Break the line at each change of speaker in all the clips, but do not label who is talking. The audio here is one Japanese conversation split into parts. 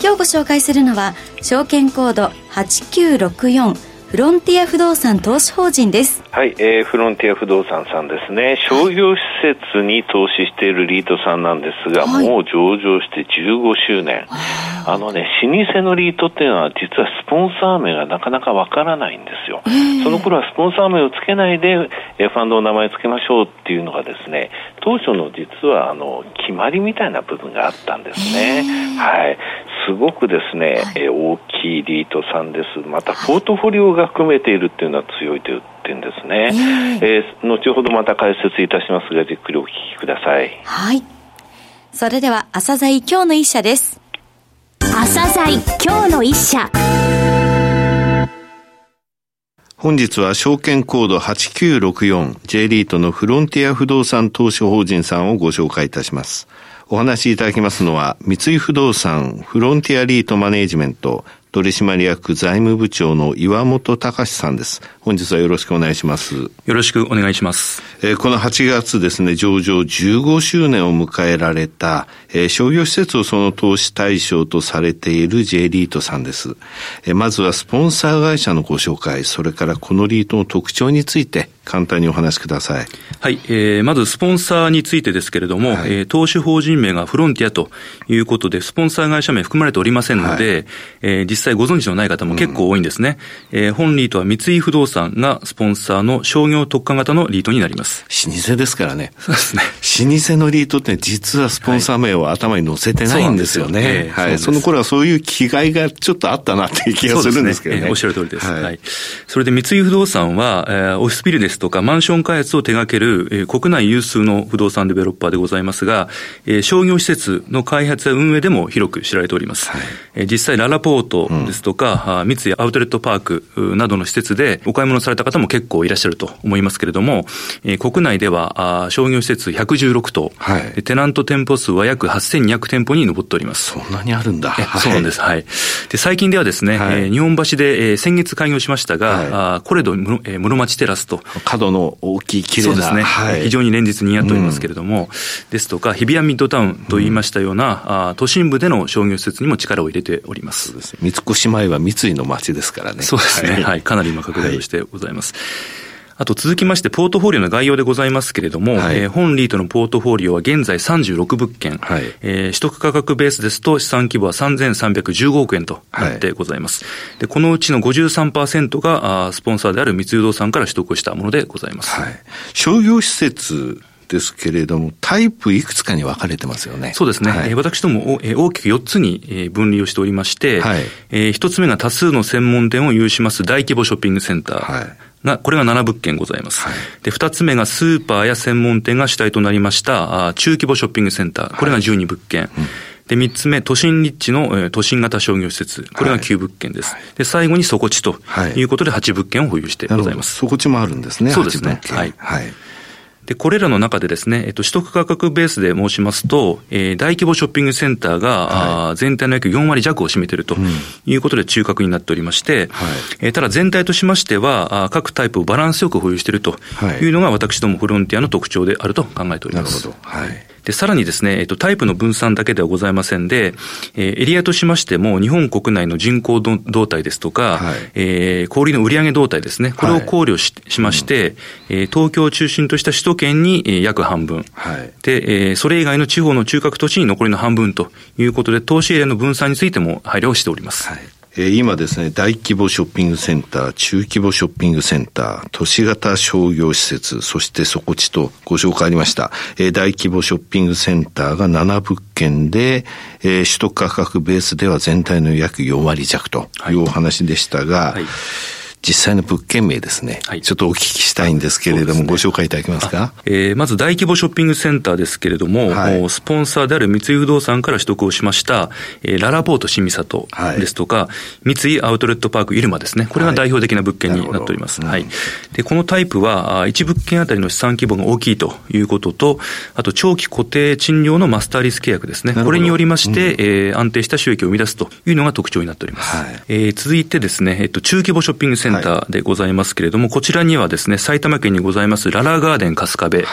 今日ご紹介するのは証券コード8964フロンティア不動産投資法人です。
はい、えー、フロンティア不動産さんですね。商業施設に投資しているリートさんなんですが、はい、もう上場して15周年。あのね、老舗のリートっていうのは実はスポンサー名がなかなかわからないんですよ。その頃はスポンサー名をつけないで、えファンドの名前つけましょうっていうのがですね、当初の実はあの決まりみたいな部分があったんですね。はい。すごくですね、はい、え大きいリートさんです。またポートフォリオが含めているっていうのは強いという点ですね。えー、後ほどまた解説いたしますが、じっくりお聞きください。
はい。それでは、朝鮮今日の一社です。
朝鮮今日の一社。
本日は証券コード 8964J リートのフロンティア不動産投資法人さんをご紹介いたします。お話しいただきますのは、三井不動産フロンティアリートマネージメント取締役財務部長の岩本隆さんです。本日はよろしくお願いします。よ
ろしくお願いします。
えー、この8月ですね、上場15周年を迎えられた、えー、商業施設をその投資対象とされている J リートさんです。えー、まずはスポンサー会社のご紹介、それからこのリートの特徴について簡単にお話しください。
はい、えー、まずスポンサーについてですけれども、はい、えー、投資法人名がフロンティアということで、スポンサー会社名含まれておりませんので、はい、えー、実際ご存知のない方も結構多いんですね。うん、えー、本リートは三井不動産がスポンサーの商業特化型のリートになります。
老舗ですからね。
そうですね。
老舗のリートって実はスポンサー名を頭に載せてないんですよね。はい。そその頃はそういう気概がちょっとあったなっていう気がするんですけどね。ね
えー、おっしゃる通りです。はい。はい、それで三井不動産は、えー、オフィスビルですとかマンション開発を手掛ける、えー、国内有数の不動産デベロッパーでございますが、えー、商業施設の開発や運営でも広く知られております。はい、えー、実際ララポートですとか、うん、三井アウトレットパークなどの施設でお買い物された方も結構いらっしゃると思いますけれども、えー、国内ではあ商業施設116棟、はい、テナント店舗数は約8200店舗に上っております。
そんなにあるんだ。
はい、そうなんです。はい。で、最近ではですね、はい、えー、日本橋で、えー、先月開業しましたが、はい、あコレド室,、えー、室町テラスと。
角の大きい綺麗な。そうですね。
はい、非常に連日似合っておりますけれども、うん、ですとか、日比谷ミッドタウンと言いましたような、うん、あ都心部での商業施設にも力を入れております。そうです
ね。三越前は三井の街ですからね。
そうですね。はい、はい、かなり今拡大をしてございます。あと続きまして、ポートフォリオの概要でございますけれども、はい、えー、本リートのポートフォリオは現在36物件、はい、えー、取得価格ベースですと資産規模は3315億円となってございます。はい、でこのうちの53%があスポンサーである三井不動産から取得したものでございます。はい、
商業施設ですけれども、タイプいくつかに分かれてますよね。
そうですね。はい、私ども大きく4つに分離をしておりまして、はい、えー、1つ目が多数の専門店を有します大規模ショッピングセンター。はいが、これが7物件ございます。はい、で、二つ目がスーパーや専門店が主体となりました中規模ショッピングセンター。これが12物件。はいうんで、三つ目、都心立地の、えー、都心型商業施設。これが9物件です。はい、で、最後に底地ということで8物件を保有してございます。
底地もあるんですね。
そうですね。はい。はいで、これらの中でですね、えっと、取得価格ベースで申しますと、えー、大規模ショッピングセンターが、はい、全体の約4割弱を占めているということで中核になっておりまして、はい、えー、ただ全体としましては、各タイプをバランスよく保有しているというのが私どもフロンティアの特徴であると考えております。なるほど。はい。で、さらにですね、えっと、タイプの分散だけではございませんで、えー、エリアとしましても、日本国内の人口動態ですとか、はい、えー、小売の売上動態ですね、これを考慮しはい、しまして、うん、えー、東京を中心とした首都圏に、えー、約半分、はい、で、えー、それ以外の地方の中核都市に残りの半分ということで、投資エリアの分散についても配慮をしております。はい
え今ですね、大規模ショッピングセンター、中規模ショッピングセンター、都市型商業施設、そして底地とご紹介ありました。え大規模ショッピングセンターが7物件で、え取得価格ベースでは全体の約4割弱というお話でしたが、はいはい実際の物件名ですね、はい、ちょっとお聞きしたいんですけれども、ね、ご紹介いただけますか？
えー、まず大規模ショッピングセンターですけれども、はい、スポンサーである三井不動産から取得をしました、えー、ララポート新三郷ですとか、はい、三井アウトレットパーク入間ですね、これが代表的な物件になっております。はい。で、このタイプは、1物件あたりの資産規模が大きいということと、あと長期固定賃料のマスターリス契約ですね。これによりまして、うん、えー、安定した収益を生み出すというのが特徴になっております。はい、えー、続いてですね、えっと、中規模ショッピングセンターでございますけれども、はい、こちらにはですね、埼玉県にございますララガーデン春日部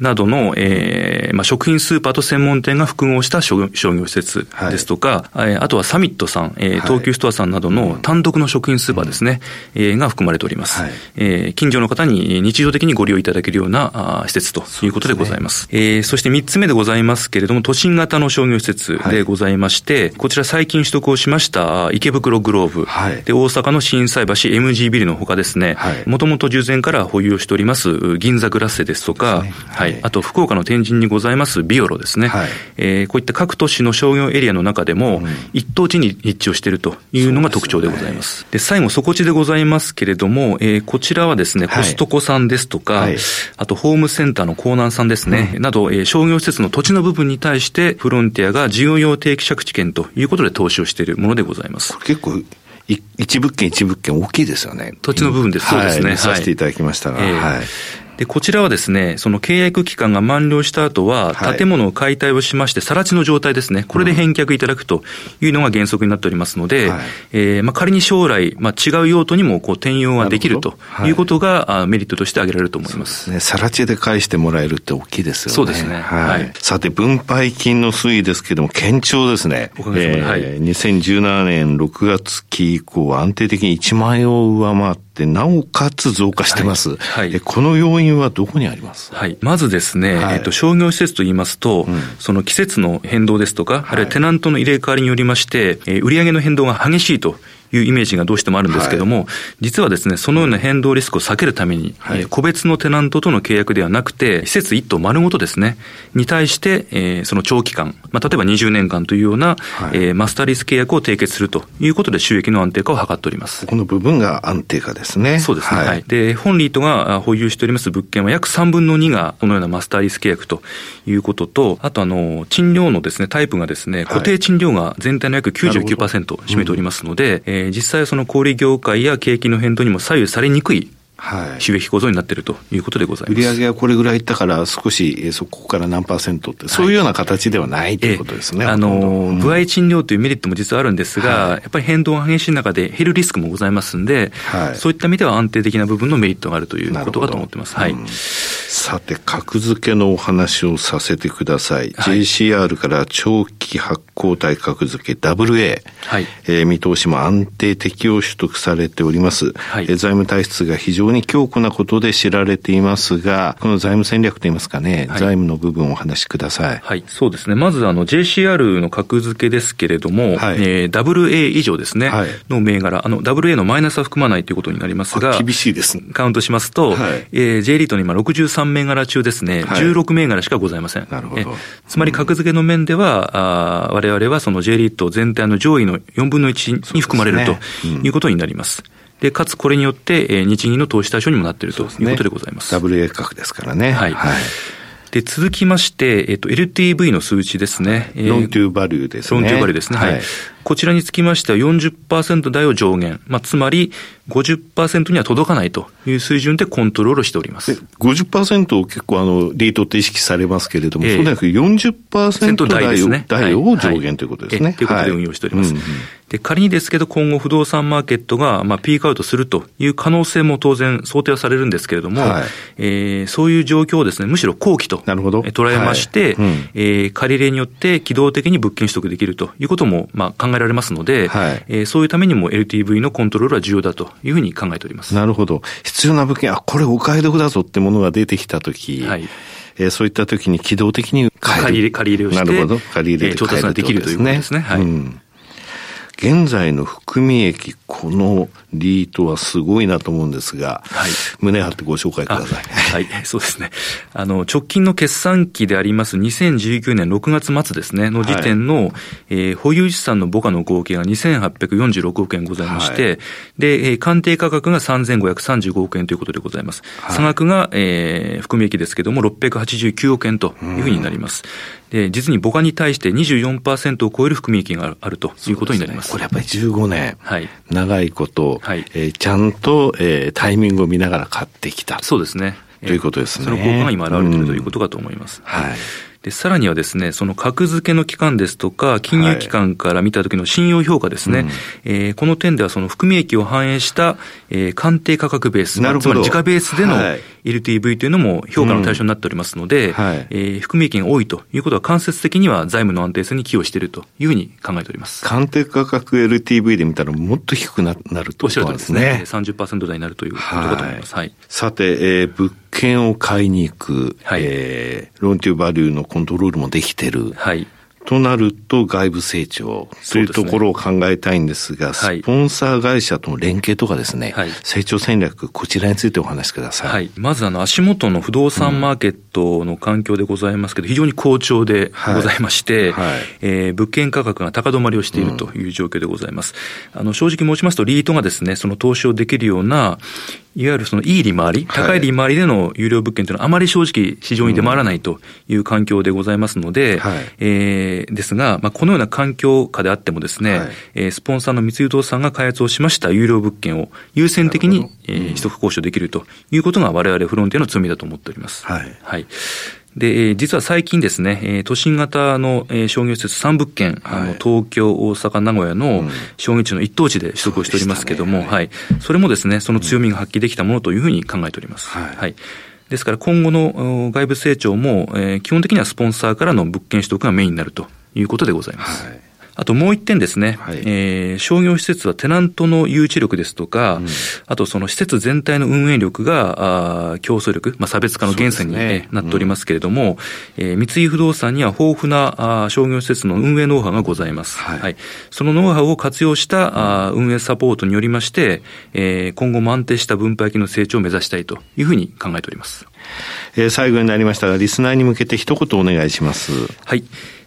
などの、えー、まあ、食品スーパーと専門店が複合した商業施設ですとか、はい、あとはサミットさん、えー、東急ストアさんなどの単独の食品スーパーですね、うん、えー、が含まれております。はい、えー、近所の方に日常的にご利用いただけるようなあ施設ということでございます。すね、えー、そして3つ目でございますけれども、都心型の商業施設でございまして、はい、こちら最近取得をしました池袋グローブ、はい、で大阪の心斎橋 MG ビルのほかですね、もともと従前から保有をしております銀座グラッセですとか、ね、はい、あと福岡の天神にございますビオロですね、はい、えー、こういった各都市の商業エリアの中でも、一等地に立地をしているというのが特徴でございます。で、ね、最後、底地でございますけれども、えー、こちらはですね、コストコさんですとか、はい、あとホームセンターのコーナーさんですね、うん、など、えー、商業施設の土地の部分に対して、フロンティアが事業用定期借地権ということで投資をしているものでございます。
結構一物件一物件大きいですよね。
土地の部分です。そうですね。はい、
させていただきましたが。えー、はい。
で、こちらはですね、その契約期間が満了した後は、建物を解体をしまして、更地の状態ですね、これで返却いただくというのが原則になっておりますので、はい、えー、まあ、仮に将来、まあ、違う用途にもこう転用ができるということが、はい、メリットとして挙げられると思います。
ね、更地で返してもらえるって大きいですよね。
そうですね。
はい。さて、分配金の推移ですけれども、堅調ですね。おかげさまで、はい。2017年6月期以降、安定的に1万円を上回って、で、なおかつ増加してます。はい。この要因はどこにあります？
はい。まずですね、はい、えっと、商業施設と言いますと、うん、その季節の変動ですとか、あるいはテナントの入れ替わりによりまして、えー、売上の変動が激しいというイメージがどうしてもあるんですけども、はい、実はですね、そのような変動リスクを避けるために、はい、個別のテナントとの契約ではなくて、施設一棟丸ごとですね、に対して、えー、その長期間、まあ、例えば20年間というような、はい、えー、マスターリス契約を締結するということで収益の安定化を図っております。
この部分が安定化ですね。
そうですね。はい。で、本リートが保有しております物件は約3分の2がこのようなマスターリス契約ということと、あとあの、賃料のですね、タイプがですね、固定賃料が全体の約99%占めておりますので、うん、えー、実際はその小売業界や景気の変動にも左右されにくいはい、収益構造になっているということでございます。
売上はこれぐらいいったから少しそこから何パーセントって、そういうような形ではないということですね。
あの、部合賃料というメリットも実はあるんですが、はい、やっぱり変動が激しい中で減るリスクもございますんで、はい、そういった意味では安定的な部分のメリットがあるということかと思ってます。はい。うん、
さて、格付けのお話をさせてください。はい、JCR から長期発行体格付け WA、はい。えー、見通しも安定適用取得されております。はい、えー、財務体質が非常常に強固なことで知られていますが、この財務戦略といいますかね、はい、財務の部分をお話しください。
はい、そうですね。まず、あの、JCR の格付けですけれども、はい、えー、WA 以上ですね、はい、の銘柄、あの、WA のマイナスは含まないということになりますが、
厳しいです、ね、
カウントしますと、はい、えー、J リートの今63銘柄中ですね、はい、16銘柄しかございません。なるほど。つまり格付けの面では、あ我々はその J リート全体の上位の4分の1に含まれるということになります。で、かつこれによって、えー、日銀の投資対象にもなっているということでございます。
すね、WA 価格ですからね。
はい。はいで、続きまして、えっと、LTV の数値ですね。
ロントゥーバリューですね。
ロントゥーバリューですね。はい。こちらにつきましては40%台を上限。まあ、つまり50%には届かないという水準でコントロールしております。
50%を結構あの、リートって意識されますけれども、えー、そうではなく40%台を,、ね、台を上限ということですね。はい、
ということで運用しております。はいうんうんで、仮にですけど今後不動産マーケットが、まあ、ピークアウトするという可能性も当然想定はされるんですけれども、はい、えー、そういう状況をですね、むしろ後期と捉えまして、はいうん、えー、借り入れによって機動的に物件取得できるということも、まあ、考えられますので、はい、えー、そういうためにも LTV のコントロールは重要だというふうに考えております。
なるほど。必要な物件、あ、これお買い得だぞってものが出てきたとき、はいえー、そういったときに機動的に
借り入れ、借り入れをして、
なるほど。借り入れ
で、調達ができるということですね。はい。うん
現在の含み益、このリートはすごいなと思うんですが、はい、胸張ってご紹介くださ
い。はい、そうですね。あの、直近の決算期であります2019年6月末ですね、の時点の、はい、えー、保有資産の母価の合計が2846億円ございまして、はい、で、えー、鑑定価格が3535億円ということでございます。はい、差額が、えー、含み益ですけども、689億円というふうになります。で、実に母価に対して24%を超える含み益があるということになります。
これやっぱり15年、はい、長いこと、はいえー、ちゃんと、えー、タイミングを見ながら買ってきた。
そうですね。
ということですね。
その効果が今現れているということかと思います。はい。で、さらにはですね、その格付けの期間ですとか、金融機関から見た時の信用評価ですね、はい、えー、この点ではその含み益を反映した、えー、鑑定価格ベース、まあ、つまり自家ベースでの LTV というのも評価の対象になっておりますので、うんはい、えー、含み益が多いということは間接的には財務の安定性に寄与しているというふうに考えております。
鑑定価格 LTV で見たらもっと低くなるとね。
おっしゃるとですね。30%台になるということだと思います。はい。
さて、えー、物券を買いに行く、はい、えー、ローンティーバリューのコントロールもできてる。はい。となると外部成長というところを考えたいんですが、すね、スポンサー会社との連携とかですね、はい、成長戦略、こちらについてお話しください。はい、
まずあの足元の不動産マーケットの環境でございますけど、非常に好調でございまして、はい。はい、えー、物件価格が高止まりをしているという状況でございます。あの正直申しますと、リートがですね、その投資をできるような、いわゆるそのいい利回り、高い利回りでの有料物件というのはあまり正直市場に出回らないという環境でございますので、はい、えー、ですが、まあ、このような環境下であってもですね、はい、えー、スポンサーの三井不動産が開発をしました有料物件を優先的に、えー、取得交渉できるということが我々フロンティアの強みだと思っております。はい。はい。で、実は最近ですね、都心型の商業施設3物件、はい、あの東京、大阪、名古屋の商業地の一等地で取得をしておりますけれども、ね、はい、それもですね、その強みが発揮できたものというふうに考えております。はい、はいですから今後の外部成長も、えー、基本的にはスポンサーからの物件取得がメインになるということでございます。はいあともう一点ですね、はい、えー、商業施設はテナントの誘致力ですとか、うん、あとその施設全体の運営力が、あ競争力、まあ、差別化の源泉に、ね、なっておりますけれども、うん、えー、三井不動産には豊富なあ商業施設の運営ノウハウがございます。はい。はい、そのノウハウを活用したあ運営サポートによりまして、えー、今後も安定した分配金の成長を目指したいというふうに考えております。
えー、最後になりましたが、リスナーに向けて一言お願いします。
はい。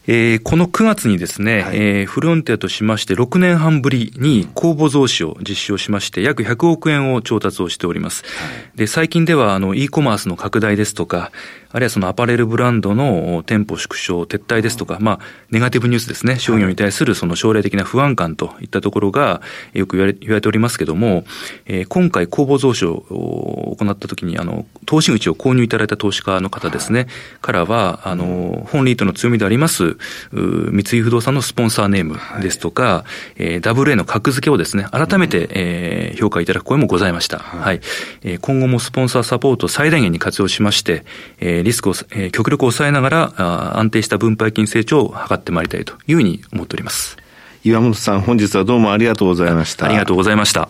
えー、この9月にですね、はい、えー、フロンティアとしまして6年半ぶりに公募増資を実施をしまして約100億円を調達をしております。はい、で、最近ではあの e コマースの拡大ですとか、あるいはそのアパレルブランドの店舗縮小、撤退ですとか、まあ、ネガティブニュースですね、商業に対するその将来的な不安感といったところがよく言われ言われておりますけども、えー、今回公募増資を行ったときに、あの、投資口を購入いただいた投資家の方ですね、からは、あの、本リートの強みであります、三井不動産のスポンサーネームですとか、はい、えー、WA の格付けをですね、改めて、えー、評価いただく声もございました。はい、はい、えー、今後もスポンサーサポートを最大限に活用しまして、えーリスクを、えー、極力抑えながらあ、安定した分配金成長を図ってまいりたいというふうに思っております。
岩本さん、本日はどうもありがとうございました。
ありがとうございました。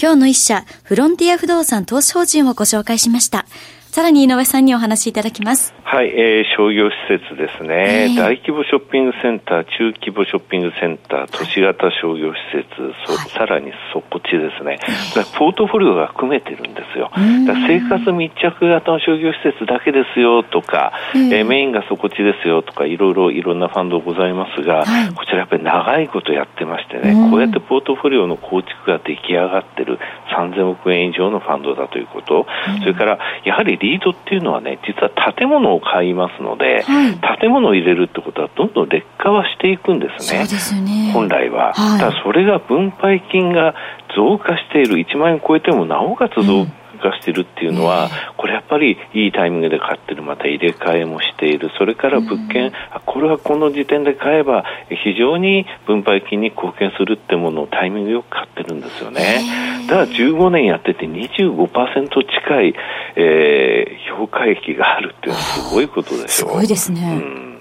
今日の一社、フロンティア不動産投資法人をご紹介しました。さらに井上さんにお話しいただきます。
はい、えー、商業施設ですね、えー、大規模ショッピングセンター、中規模ショッピングセンター、都市型商業施設、そさらにそこっちですね、ポートフォリオが含めてるんですよ。生活密着型の商業施設だけですよとか、えー、メインがそこっちですよとか、いろいろいろんなファンドございますが、はい、こちらやっぱり長いことやってましてね、こうやってポートフォリオの構築が出来上がってる3000億円以上のファンドだということ、それからやはりリードっていうのはね、実は建物を買いますので、はい、建物を入れるってことはどんどん劣化はしていくんですね。すね。本来は。はい、ただそれが分配金が増加している、1万円超えてもなおかつ増加、うん化してるっていうのは、これやっぱりいいタイミングで買ってる、また入れ替えもしている、それから物件、これはこの時点で買えば、非常に分配金に貢献するってものをタイミングよく買ってるんですよね。だから15年やってて25%近い、えー、評価益があるっていうのはすごいことでしょ。
すごいですね。うん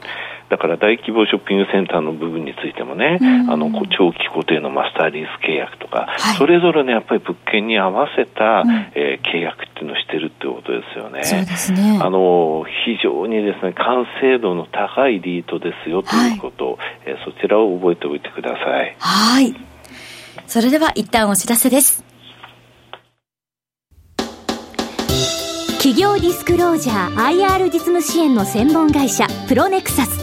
だから大規模ショッピングセンターの部分についてもね、うん、あの長期固定のマスターリース契約とか、はい、それぞれねやっぱり物件に合わせた、うん、えー、契約っていうのをしてるってことですよね。
ね
あの非常にですね完成度の高いリートですよということを、はい、えー、そちらを覚えておいてください。
はい。それでは一旦お知らせです。
企業ディスクロージャー IR 実務支援の専門会社プロネクサス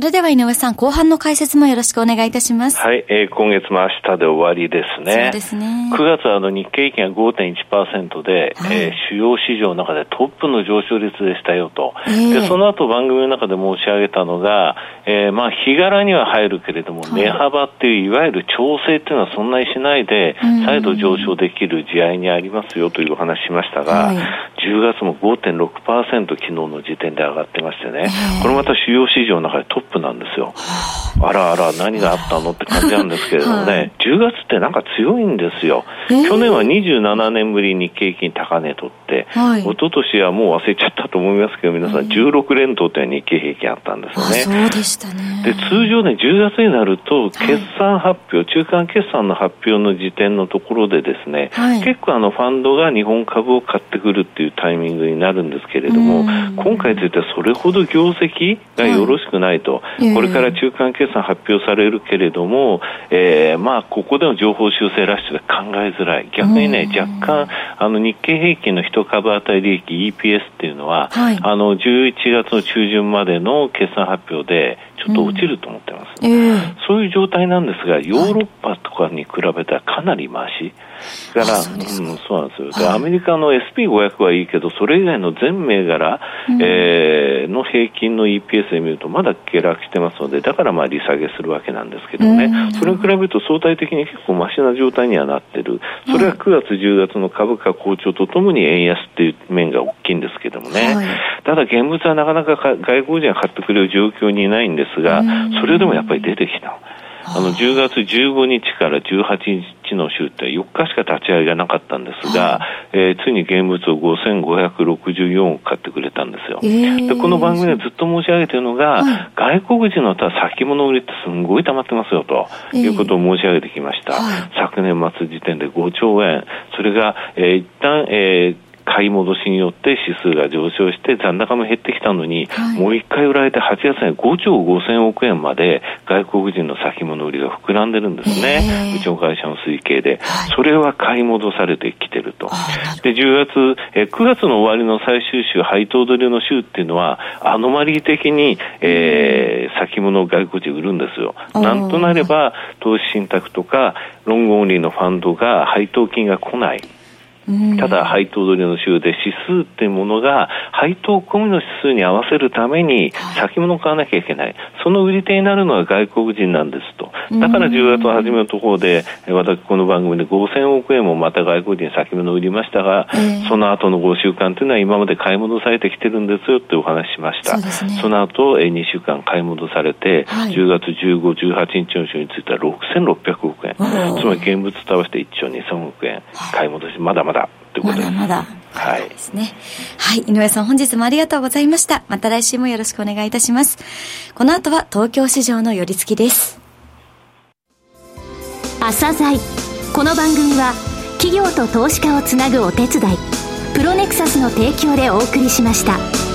それでは井上さん、後半の解説もよろしくお願いいたします。
はい、えー、今月も明日で終わりですね。
そうですね。
9月はあの日経平均が5.1%で、はい、えー、主要市場の中でトップの上昇率でしたよと。えー、で、その後番組の中で申し上げたのが、えー、まあ、日柄には入るけれども、値幅っていう、いわゆる調整っていうのはそんなにしないで、再度上昇できる地合いにありますよというお話しましたが、はい、10月も5.6%昨日の時点で上がってましてね、これまた主要市場の中でトップなんですよ。あ。らあら、何があったのって感じなんですけれどもね、はい、10月ってなんか強いんですよ。去年は27年ぶりに景気高値取って、はい、一昨年はもう忘れちゃったと思いますけど、皆さん16連投って日経平均あったんですよ
ね。そうでしたね。
で、通常ね、10月になると、決算発表、はい、中間決算の発表の時点のところでですね、結構あのファンドが日本株を買ってくるっていうタイミングになるんですけれども、今回についてはそれほど業績がよろしくないと。これから中間決算発表されるけれども、えー、まあ、ここでの情報修正ラッシュで考えづらい。逆にね、若干、あの、日経平均の一株当たり利益 EPS っていうのは、はい、あの、11月の中旬までの決算発表で、ちょっと落ちると思ってます、うん。えー、そういう状態なんですが、ヨーロッパとかに比べたらかなり回し。から、そううん、そうなんですよ。で、はい、アメリカの SP500 はいいけど、それ以外の全銘柄、うん、えー、の平均の EPS で見ると、まだ下落してますので、だからまあ利下げするわけなんですけどね、それに比べると相対的に結構マシな状態にはなってる。それは9月、10月の株価好調とともに円安っていう面が大きいんですけどもね。はい、ただ現物はなかなか外国人が買ってくれる状況にいないんですが、それでもやっぱり出てきた。あの10月15日から18日の週って4日しか立ち会いがなかったんですが、はい、えー、ついに現物を5564を買ってくれたんですよ。えー、でこの番組でずっと申し上げているのが、はい、外国人の先物売りってすごい溜まってますよということを申し上げてきました。えー、昨年末時点で5兆円、それが、えー、一旦、えー買い戻しによって指数が上昇して残高も減ってきたのに、はい、もう一回売られて8月に5兆5000億円まで外国人の先物売りが膨らんでるんですね、うちの会社の推計で、はい、それは買い戻されてきてると。で、10月、え9月の終わりの最終週、配当取りの週っていうのは、アノマリー的に、えー、先物を外国人売るんですよ。なんとなれば、投資信託とか、ロングオンリーのファンドが配当金が来ない。ただ配当取りの週で指数っていうものが配当込みの指数に合わせるために先物を買わなきゃいけない。その売り手になるのは外国人なんですと。だから10月初めのところで、私この番組で5000億円もまた外国人先物売りましたが、その後の5週間というのは今まで買い戻されてきてるんですよってお話しました。そ、ね,、の後2週間買い戻されて、はい、10月15、18日の週については6600億円。つまり現物と合わせて1兆2000億円買い戻し、まだまだってこと。
まだまだ。はい。ですね。はい。井上さん本日もありがとうございました。また来週もよろしくお願いいたします。この後は東京市場の寄り付きです。
朝鮮この番組は企業と投資家をつなぐお手伝い、プロネクサスの提供でお送りしました。